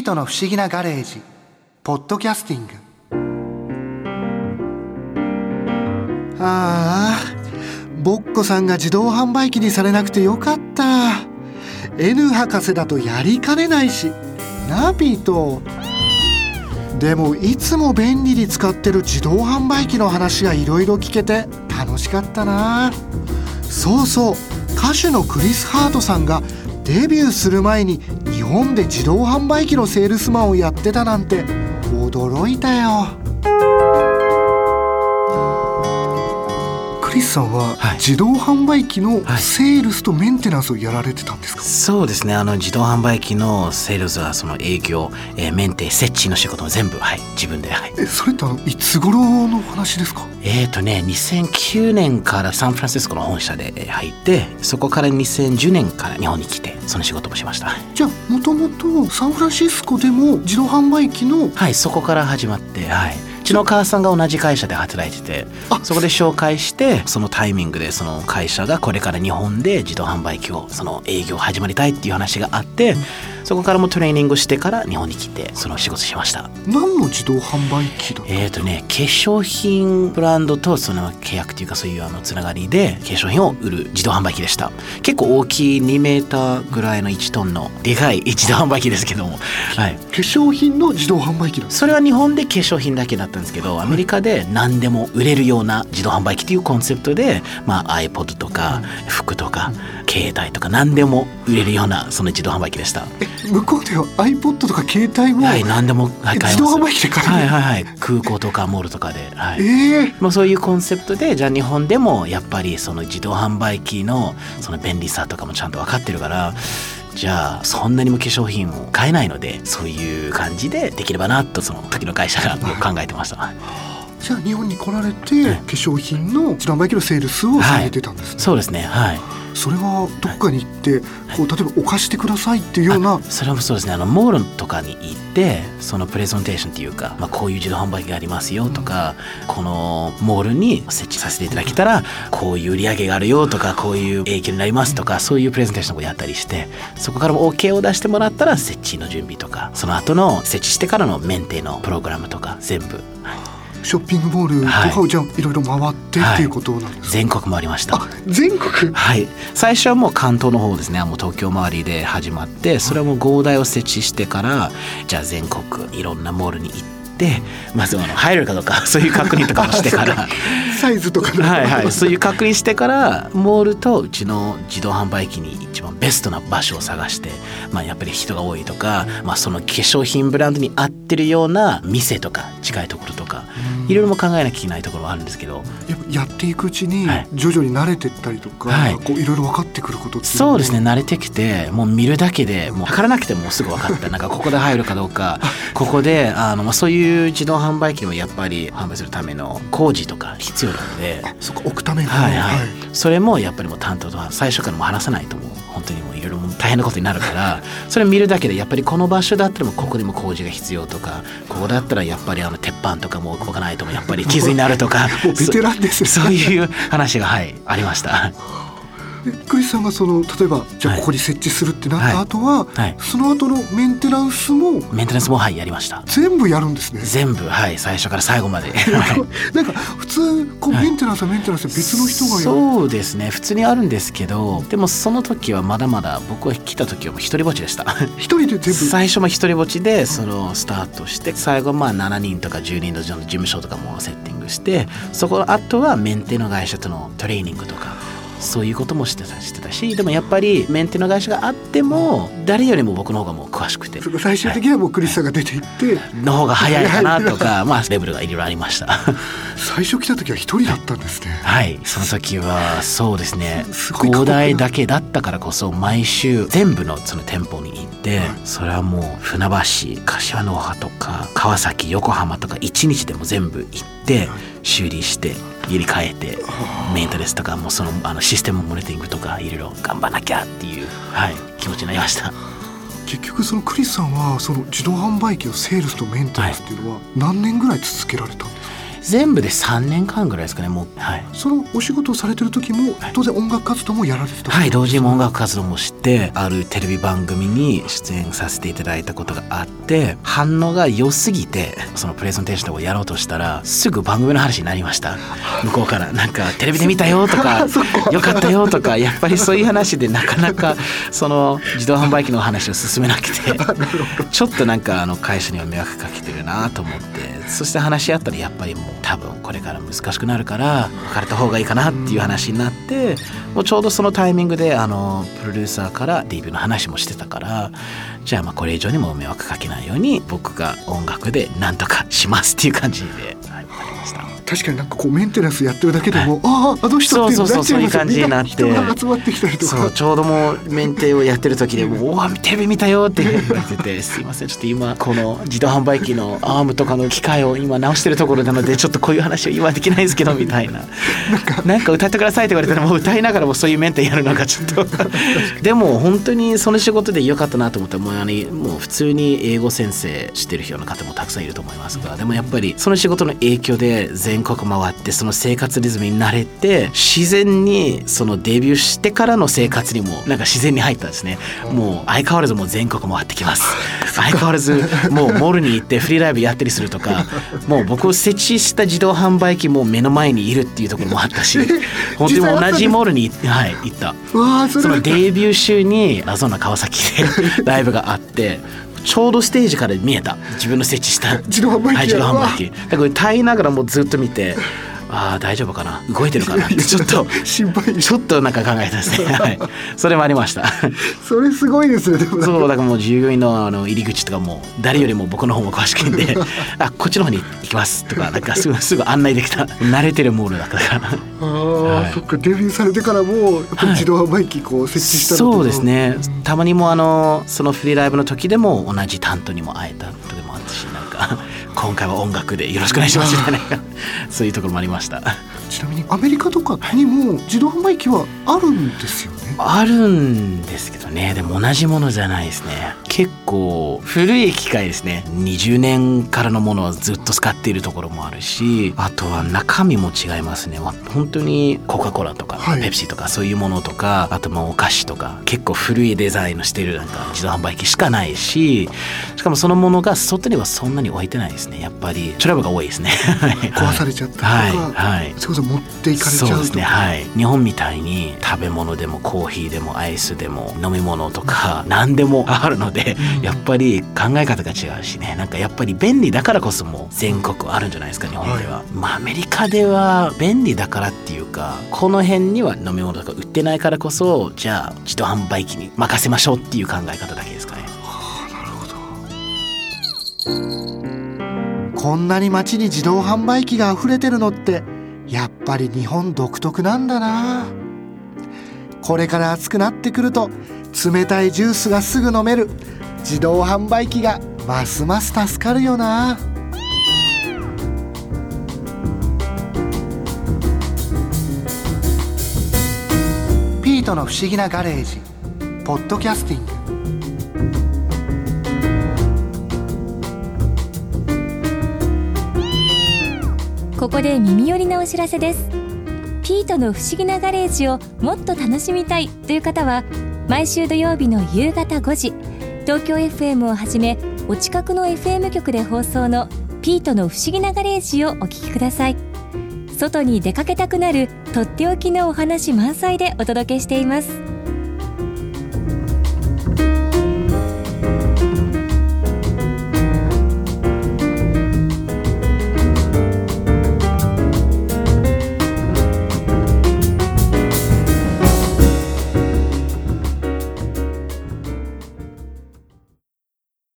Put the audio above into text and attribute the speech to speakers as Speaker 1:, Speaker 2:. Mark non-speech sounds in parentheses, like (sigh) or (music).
Speaker 1: ートの不思議なガレージ。ポッドキャスティング。ああボッコさんが自動販売機にされなくてよかった。N 博士だとやりかねないし。ナビと。でもいつも便利に使ってる自動販売機の話がいろいろ聞けて楽しかったな。そうそう歌手のクリス・ハートさんがデビューする前に本で自動販売機のセールスマンをやってたなんて驚いたよ。クリスさんは
Speaker 2: はい。
Speaker 1: 自動販売機の
Speaker 2: はい
Speaker 1: セールスとメンテナンスをやられてたんですか、
Speaker 2: そうですね。あの自動販売機のセールスはその営業、えーメンテ設置の仕事も全部はい。自分ではい。
Speaker 1: えそれってあのいつ頃の話ですか？
Speaker 2: えーとね2009年からサンフランシスコの本社でえー入ってそこから2010年から日本に来てその仕事もしました。
Speaker 1: じゃあもともとサンフランシスコでも自動販売機の
Speaker 2: はいそこから始まってはい。うちの母さんが同じ会社で働いてて
Speaker 1: あ
Speaker 2: そこで紹介してそのタイミングでその会社がこれから日本で自動販売機をその営業始まりたいっていう話があってそこからもトレーニングしてから日本に来てその仕事しました。
Speaker 1: 何の自動販売機だった
Speaker 2: えーとね化粧品ブランドとその契約というかそういうあのつながりで化粧品を売る自動販売機でした。結構大きい2メーターぐらいの1トンのでかい自動販売機ですけども。(laughs) はい。
Speaker 1: 化粧品の自動販売機
Speaker 2: それは日本で化粧品だけだったんですけどアメリカで何でも売れるような自動販売機っていうコンセプトで、まあ、iPod とか服とか携帯とか何でも売れるようなその自動販売機でした。
Speaker 1: え向こうでは iPod とか携帯も、
Speaker 2: はい、何でも、はい、
Speaker 1: 自動販売機で買える。
Speaker 2: はいはいはい。空港とかモールとかで、はい、
Speaker 1: ええ。
Speaker 2: まあ、そういうコンセプトでじゃあ日本でもやっぱりその自動販売機のその便利さとかもちゃんと分かってるからじゃあそんなにも化粧品を買えないのでそういう感じでできればなとその時の会社が考えてました。
Speaker 1: じゃあ日本に来られて、化粧品の自動販売機のセールスをされてたんですね、
Speaker 2: そうですね。はい。
Speaker 1: それはどっかに行って、こう例えばお貸してくださいっていうような。
Speaker 2: それもそうですね。あのモールとかに行ってそのプレゼンテーションっていうか、まあ、こういう自動販売機がありますよとかこのモールに設置させていただけたらこういう売り上げがあるよとかこういう影響になりますとかそういうプレゼンテーションをやったりしてそこからも OK を出してもらったら設置の準備とかその後の設置してからのメンテのプログラムとか全部
Speaker 1: ショッピングモールとかをじゃあいろいろ回ってっていうことなんですか、
Speaker 2: 全国回りました。
Speaker 1: あ全国？
Speaker 2: はい、最初はもう関東の方ですね。もう東京周りで始まってそれはもう合台を設置してからじゃあ全国いろんなモールに行ってまずあの入れるかどうか (laughs) そういう確認とかもしてから。(laughs)
Speaker 1: サイズとかね
Speaker 2: はいはい。そういう確認してからモールとうちの自動販売機に一番ベストな場所を探して、まあ、やっぱり人が多いとか、まあ、その化粧品ブランドに合ってるような店とか近いところとかいろいろも考えなきゃいけないところはあるんですけど。
Speaker 1: やっぱやっていくうちに
Speaker 2: はい。
Speaker 1: 徐々に慣れてったりとか、
Speaker 2: はい。
Speaker 1: こういろいろ分かってくることって
Speaker 2: そうですね慣れてきてもう見るだけでもう測らなくてもすぐ分かった。なんかここで入るかどうか。(laughs) ここであの、まあ、そういう自動販売機もやっぱり販売するための工事とか必要なので。
Speaker 1: そこ置くために
Speaker 2: はいはい、それもやっぱりもう担当とは最初からもう話さないともう本当にもういろいろ大変なことになるから (laughs) それ見るだけでやっぱりこの場所だったらもうここでも工事が必要とかここだったらやっぱりあの鉄板とかも置かないともやっぱり傷になるとか (laughs)
Speaker 1: もうベテランですね
Speaker 2: そ (laughs) そういう話がはいありました。
Speaker 1: でクリスさんがその例えばじゃあ
Speaker 2: はい
Speaker 1: ここに設置するってなった後は、
Speaker 2: はい
Speaker 1: その後のメンテナンスも
Speaker 2: メンテナンスもはいやりました。
Speaker 1: 全部やるんですね。
Speaker 2: 全部はい最初から最後まで。(laughs)
Speaker 1: なんか普通こう
Speaker 2: はい
Speaker 1: メンテナンスはメンテナンスで別の人がやる。
Speaker 2: そうですね普通にあるんですけどでもその時はまだまだ僕が来た時はもう一人ぼっちでした。
Speaker 1: 一人で全部？
Speaker 2: 最初も一人ぼっちでそのスタートして最後まあ7人とか10人の事務所とかもセッティングしてそこの後はメンテの会社とのトレーニングとかそういうこともしてたしてたしでもやっぱりメンテの会社があっても誰よりも僕の方がもう詳しくて。
Speaker 1: 最終的にはもうクリスさんが出て行って、
Speaker 2: の方が早いかなとかまあレベルがいろいろありました。
Speaker 1: 最初来た時は一人だったんですね。
Speaker 2: はい、その時はそうですね。
Speaker 1: すごい過酷な
Speaker 2: 広大だけだったからこそ毎週全部のその店舗に行って、それはもう船橋柏の葉とか川崎横浜とか一日でも全部行って修理して家に帰ってメンテレスとかもそのあのシステムモニタリングとかいろいろ頑張らなきゃっていう、はい、気持ちになりました。
Speaker 1: 結局そのクリスさんはその自動販売機のセールスとメンテナンスっていうのは何年ぐらい続けられたんですか？
Speaker 2: 全部で3年間ぐらいですかねもう。はい。
Speaker 1: そのお仕事をされてる時も当然音楽活動もやられてた？
Speaker 2: はい、同時に音楽活動もしってあるテレビ番組に出演させていただいたことがあって反応が良すぎてそのプレゼンテーションをやろうとしたらすぐ番組の話になりました。向こうから。なんかテレビで見たよとか (laughs) よかったよとかやっぱりそういう話でなかなかその自動販売機の話を進めなくて (laughs) ちょっとなんかあの会社には迷惑かけてるなと思ってそして話し合ったらやっぱりもう多分これから難しくなるから別れた方がいいかなっていう話になってもうちょうどそのタイミングであのプロデューサーからデビューの話もしてたからじゃあまあこれ以上にも迷惑かけないように僕が音楽で何とかしますっていう感じで、
Speaker 1: 確かになんかこうメンテナンスやってるだけでも、あああの人っていう
Speaker 2: そういう感じになって。
Speaker 1: 人が集まってきたりとか。
Speaker 2: ちょうどもうメンテをやってる時でもう「おおテレビ見たよ」って言ってて「すいません。ちょっと今この自動販売機のアームとかの機械を今直してるところなのでちょっとこういう話は今できないですけど」みたいな。なんか歌ってくださいって言われたらもう歌いながらもそういうメンテやるのがちょっと。(laughs) でも本当にその仕事で良かったなと思ったらもうあのもう普通に英語先生してるような方もたくさんいると思いますがでもやっぱりその仕事の影響で全国回ってその生活リズムに慣れて自然にそのデビューしてからの生活にもなんか自然に入ったんですね。もう相変わらずもう全国回ってきます。(laughs) 相変わらずもうモールに行ってフリーライブやったりするとかもう僕を設置した自動販売機も目の前にいるっていうところもあったし (laughs) 本当に同じモールに、はい、行った。そのデビュー週に謎な川崎で (laughs) ライブがあってちょうどステージから見えた。自分の設置した
Speaker 1: 自動販売機、
Speaker 2: だから歌いながらもずっと見てああ大丈夫かな？動いてるかな？(laughs) ちょっと
Speaker 1: 心配。
Speaker 2: ちょっとなんか考えたですねはい。それもありました。
Speaker 1: それすごいですね
Speaker 2: そうだからもう従業員のあの入り口とかも誰よりも僕の方も詳しくんで (laughs) あこっちの方に行きますとかなんかすぐすぐ案内できた。慣れてるモールだったから。
Speaker 1: ああ、はい、そっかデビューされてからも自動販売機こう設置した、
Speaker 2: はい、そうですね。たまにもあのそのフリーライブの時でも同じ担当にも会えた時もあったしなんか今回は音楽でよろしくお願いしますみたいな (laughs) そういうところもありました
Speaker 1: ちなみにアメリカとかにも自動販売機はあるんですよね？
Speaker 2: あるんですけどね。でも同じものじゃないですね。結構古い機械ですね。20年からのものはずっと使っているところもあるしあとは中身も違いますね。本当にコカ・コーラとか、はい、ペプシとかそういうものとかあとまあお菓子とか。結構古いデザインのしてるなんか自動販売機しかないししかもそのものが外にはそんなに置いてないですね。やっぱりトラブルが多いですね。
Speaker 1: 壊されちゃったとか、はい。はい、持っていかれちゃうそうですね
Speaker 2: はい。日本みたいに食べ物でもコーヒーでもアイスでも飲み物とか何でもあるので、やっぱり考え方が違うしね。なんかやっぱり便利だからこそも全国あるんじゃないですか日本では、はい、まあアメリカでは便利だからっていうかこの辺には飲み物とか売ってないからこそじゃあ自動販売機に任せましょうっていう考え方だけですかね。
Speaker 1: はあ、なるほど。こんなに街に自動販売機が溢れてるのってやっぱり日本独特なんだな。これから暑くなってくると冷たいジュースがすぐ飲める。自動販売機がますます助かるよな。ピートの不思議なガレージ。ポッドキャスティング。
Speaker 3: ここで耳寄りなお知らせです。ピートの不思議なガレージをもっと楽しみたいという方は毎週土曜日の夕方5時東京 FM をはじめお近くの FM 局で放送のピートの不思議なガレージをお聞きください。外に出かけたくなるとっておきのお話満載でお届けしています。